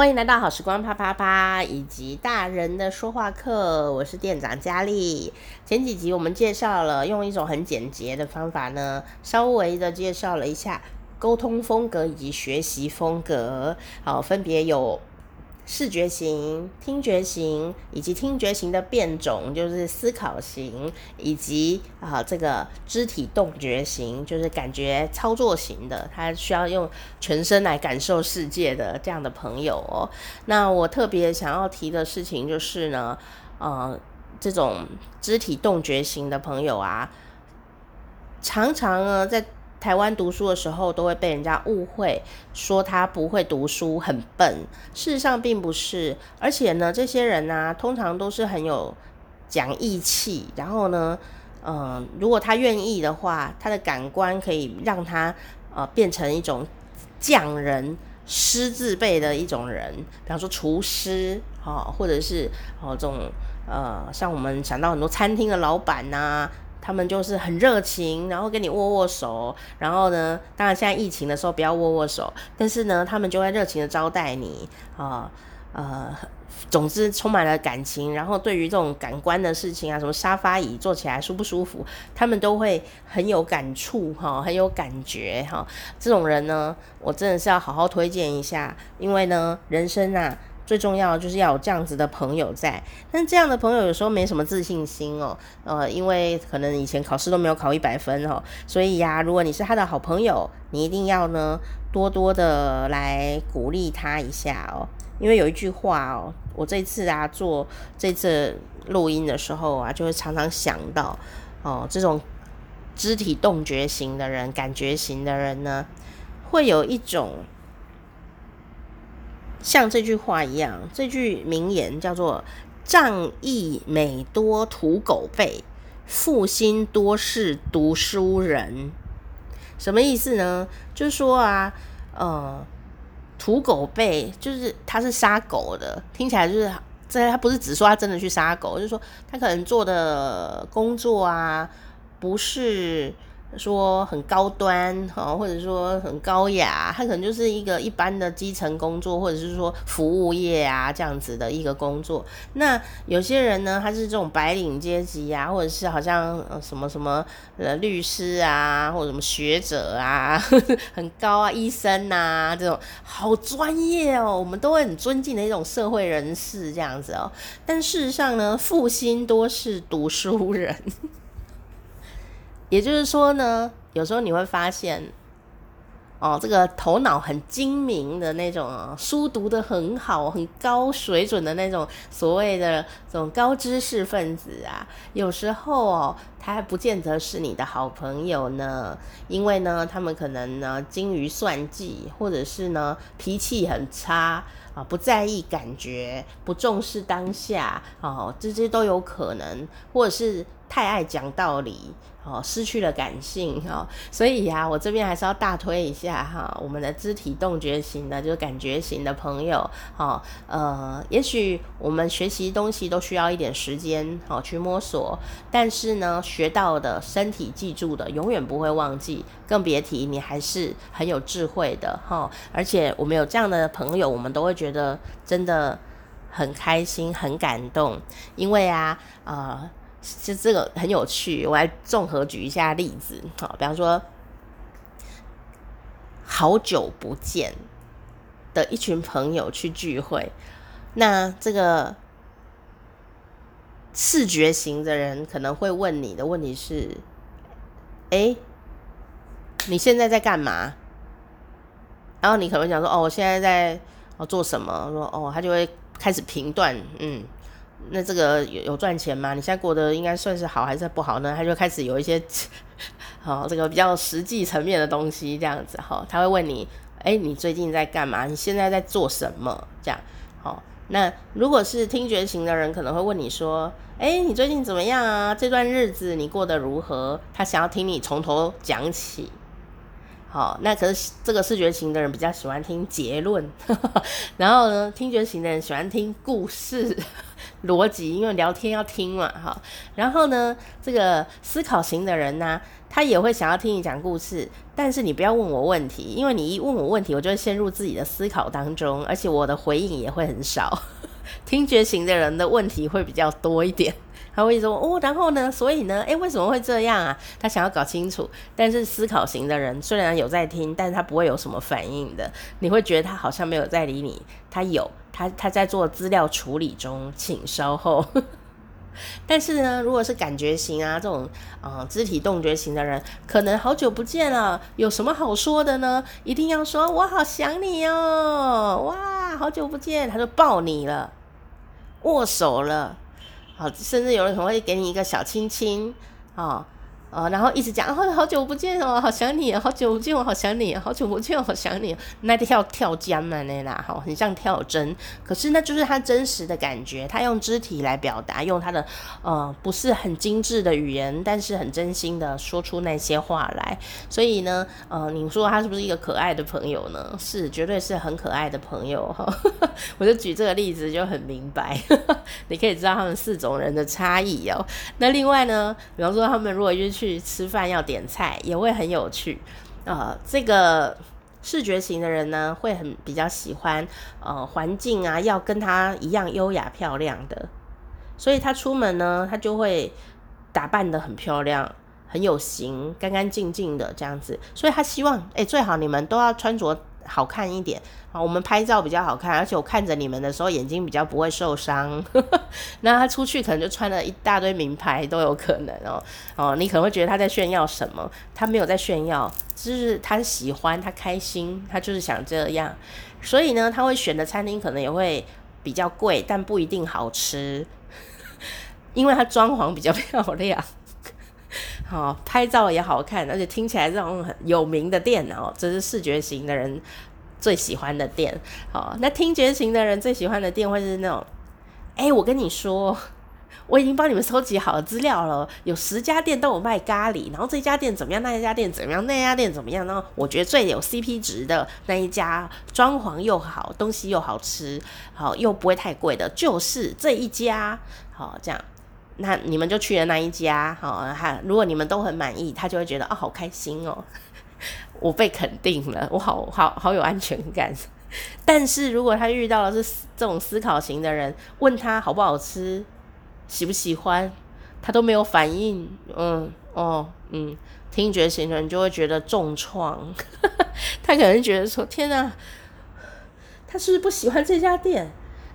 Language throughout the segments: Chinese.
欢迎来到好时光啪啪啪以及大人的说话课，我是店长佳丽。前几集我们介绍了用一种很简洁的方法呢，稍微的介绍了一下沟通风格以及学习风格，好，分别有。视觉型、听觉型，以及听觉型的变种，就是思考型，以及啊这个肢体动觉型，就是感觉操作型的，他需要用全身来感受世界的这样的朋友哦。那我特别想要提的事情就是呢，呃，这种肢体动觉型的朋友啊，常常呢在。台湾读书的时候，都会被人家误会说他不会读书，很笨。事实上并不是，而且呢，这些人呢、通常都是很有讲义气。然后呢，嗯、如果他愿意的话，他的感官可以让他呃变成一种匠人、师字辈的一种人，比方说厨师，哈、哦，或者是哦这种呃，像我们想到很多餐厅的老板呐、他们就是很热情，然后跟你握握手，然后呢，当然现在疫情的时候不要握握手，但是呢，他们就会热情的招待你啊，呃，总之充满了感情。然后对于这种感官的事情啊，什么沙发椅坐起来舒不舒服，他们都会很有感触哈，很有感觉哈。这种人呢，我真的是要好好推荐一下，因为呢，人生啊。最重要就是要有这样子的朋友在，但这样的朋友有时候没什么自信心哦，呃，因为可能以前考试都没有考一百分哦，所以呀，如果你是他的好朋友，你一定要呢多多的来鼓励他一下哦，因为有一句话哦，我这次啊做这次录音的时候啊，就会常常想到哦，这种肢体动觉型的人、感觉型的人呢，会有一种。像这句话一样，这句名言叫做“仗义每多屠狗辈，负心多是读书人”。什么意思呢？就是说啊，呃，屠狗辈就是他是杀狗的，听起来就是这他不是只说他真的去杀狗，就是说他可能做的工作啊，不是。说很高端哈，或者说很高雅，他可能就是一个一般的基层工作，或者是说服务业啊这样子的一个工作。那有些人呢，他是这种白领阶级啊，或者是好像什么什么呃律师啊，或者什么学者啊，很高啊，医生呐这种好专业哦，我们都会很尊敬的一种社会人士这样子哦。但事实上呢，负心多是读书人。也就是说呢，有时候你会发现，哦，这个头脑很精明的那种，书读得很好、很高水准的那种所谓的这种高知识分子啊，有时候哦，他还不见得是你的好朋友呢，因为呢，他们可能呢精于算计，或者是呢脾气很差啊，不在意感觉，不重视当下，哦，这些都有可能，或者是。太爱讲道理，哦，失去了感性，哦，所以呀，我这边还是要大推一下哈，我们的肢体动觉型的，就是感觉型的朋友，哦，呃，也许我们学习东西都需要一点时间，哦，去摸索，但是呢，学到的身体记住的，永远不会忘记，更别提你还是很有智慧的，哈，而且我们有这样的朋友，我们都会觉得真的很开心、很感动，因为啊，呃。其实这个很有趣，我来综合举一下例子，好，比方说，好久不见的一群朋友去聚会，那这个视觉型的人可能会问你的问题是：哎，你现在在干嘛？然后你可能讲说：哦，我现在在哦做什么？说哦，他就会开始评断，嗯。那这个有有赚钱吗？你现在过得应该算是好还是不好呢？他就开始有一些，好 这个比较实际层面的东西这样子哈，他会问你，哎，你最近在干嘛？你现在在做什么？这样，好，那如果是听觉型的人，可能会问你说，哎，你最近怎么样啊？这段日子你过得如何？他想要听你从头讲起。好，那可是这个视觉型的人比较喜欢听结论，然后呢，听觉型的人喜欢听故事逻辑，因为聊天要听嘛，哈。然后呢，这个思考型的人呢，他也会想要听你讲故事，但是你不要问我问题，因为你一问我问题，我就会陷入自己的思考当中，而且我的回应也会很少。听觉型的人的问题会比较多一点。他会说哦，然后呢？所以呢？诶，为什么会这样啊？他想要搞清楚。但是思考型的人虽然有在听，但是他不会有什么反应的。你会觉得他好像没有在理你。他有，他他在做资料处理中，请稍后。但是呢，如果是感觉型啊，这种啊、肢体动觉型的人，可能好久不见了，有什么好说的呢？一定要说我好想你哦，哇，好久不见，他就抱你了，握手了。好，甚至有人可能会给你一个小亲亲，啊。呃，然后一直讲，哦，好久不见哦，好想你，好久不见，我好想你，好久不见，我好想你，那跳跳江嘛那啦，好，很像跳针，可是那就是他真实的感觉，他用肢体来表达，用他的呃不是很精致的语言，但是很真心的说出那些话来，所以呢，呃，你说他是不是一个可爱的朋友呢？是，绝对是很可爱的朋友哈。我就举这个例子就很明白，你可以知道他们四种人的差异哦。那另外呢，比方说他们如果约去去吃饭要点菜也会很有趣，呃，这个视觉型的人呢会很比较喜欢，呃，环境啊要跟他一样优雅漂亮的，所以他出门呢他就会打扮得很漂亮，很有型，干干净净的这样子，所以他希望，哎，最好你们都要穿着好看一点啊，我们拍照比较好看，而且我看着你们的时候眼睛比较不会受伤。那他出去可能就穿了一大堆名牌都有可能哦哦，你可能会觉得他在炫耀什么？他没有在炫耀，就是他喜欢，他开心，他就是想这样。所以呢，他会选的餐厅可能也会比较贵，但不一定好吃，因为他装潢比较漂亮。好，拍照也好看，而且听起来这种很有名的店哦，这是视觉型的人最喜欢的店。好，那听觉型的人最喜欢的店会是那种，哎、我跟你说，我已经帮你们收集好了资料了，有十家店都有卖咖喱，然后这家店怎么样，那一家店怎么样，那家店怎么样？然后我觉得最有 CP 值的那一家，装潢又好，东西又好吃，好又不会太贵的，就是这一家。好，这样。那你们就去了那一家，好，哈，如果你们都很满意，他就会觉得、哦，好开心哦，我被肯定了，我好好好有安全感。但是如果他遇到的是这种思考型的人，问他好不好吃，喜不喜欢，他都没有反应，嗯，哦，嗯，听觉型的人就会觉得重创，他可能觉得说，天哪，他是不是不喜欢这家店？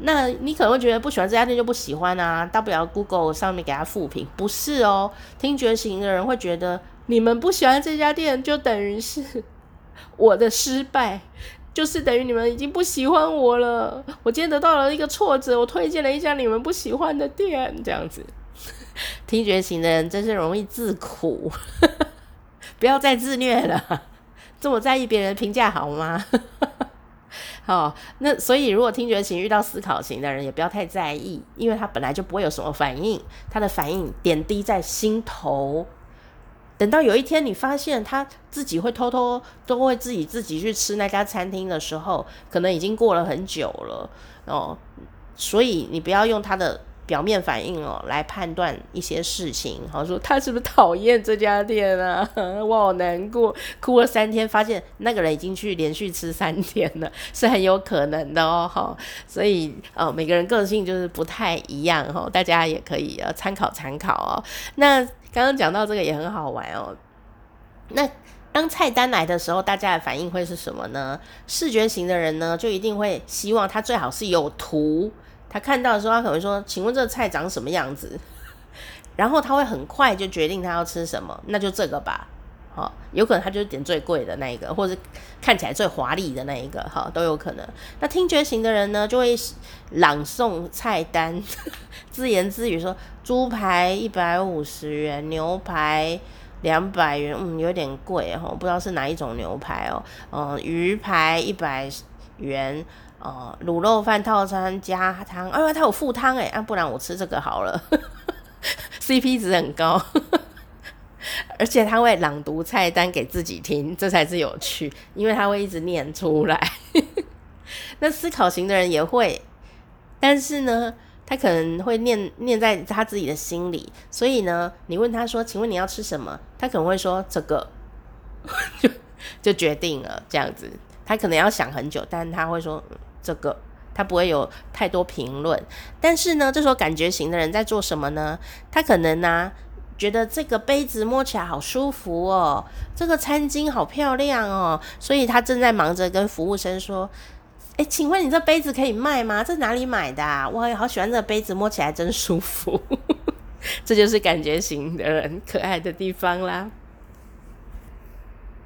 那你可能会觉得不喜欢这家店就不喜欢啊，大不了 Google 上面给他负评，不是哦。听觉型的人会觉得你们不喜欢这家店，就等于是 我的失败，就是等于你们已经不喜欢我了。我今天得到了一个挫折，我推荐了一家你们不喜欢的店，这样子。听觉型的人真是容易自苦，不要再自虐了，这么在意别人评价好吗？哦，那所以如果听觉型遇到思考型的人，也不要太在意，因为他本来就不会有什么反应，他的反应点滴在心头。等到有一天你发现他自己会偷偷都会自己自己去吃那家餐厅的时候，可能已经过了很久了哦。所以你不要用他的。表面反应哦，来判断一些事情。好说他是不是讨厌这家店啊？我好难过，哭了三天，发现那个人已经去连续吃三天了，是很有可能的哦。哈，所以呃，每个人个性就是不太一样哈，大家也可以呃参考参考哦。那刚刚讲到这个也很好玩哦。那当菜单来的时候，大家的反应会是什么呢？视觉型的人呢，就一定会希望他最好是有图。他看到的时候，他可能说：“请问这个菜长什么样子？” 然后他会很快就决定他要吃什么，那就这个吧。好，有可能他就是点最贵的那一个，或者看起来最华丽的那一个，好，都有可能。那听觉型的人呢，就会朗诵菜单，自言自语说：“猪排一百五十元，牛排两百元，嗯，有点贵哦，不知道是哪一种牛排哦，嗯，鱼排一百元。”哦，卤肉饭套餐加汤，啊，它有附汤诶，啊，不然我吃这个好了，CP 值很高。而且他会朗读菜单给自己听，这才是有趣，因为他会一直念出来。那思考型的人也会，但是呢，他可能会念念在他自己的心里，所以呢，你问他说：“请问你要吃什么？”他可能会说：“这个。”就就决定了这样子。他可能要想很久，但他会说：“这个。”他不会有太多评论。但是呢，这时候感觉型的人在做什么呢？他可能呢、觉得这个杯子摸起来好舒服哦，这个餐巾好漂亮哦，所以他正在忙着跟服务生说：“诶，请问你这杯子可以卖吗？这哪里买的啊？我好喜欢这个杯子，摸起来真舒服。”这就是感觉型的人可爱的地方啦。